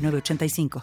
3985.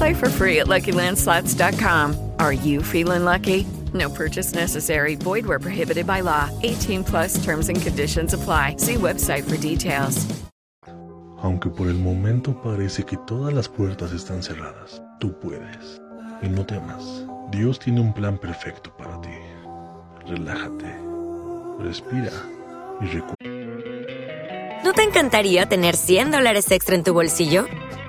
Play for free at LuckyLandSlots.com. Are you feeling lucky? No purchase necessary. Void where prohibited by law. 18 plus terms and conditions apply. See website for details. Aunque por el momento parece que todas las puertas están cerradas, tú puedes. Y no temas. Dios tiene un plan perfecto para ti. Relájate. Respira y recuerda. ¿No te encantaría tener 100 dólares extra en tu bolsillo?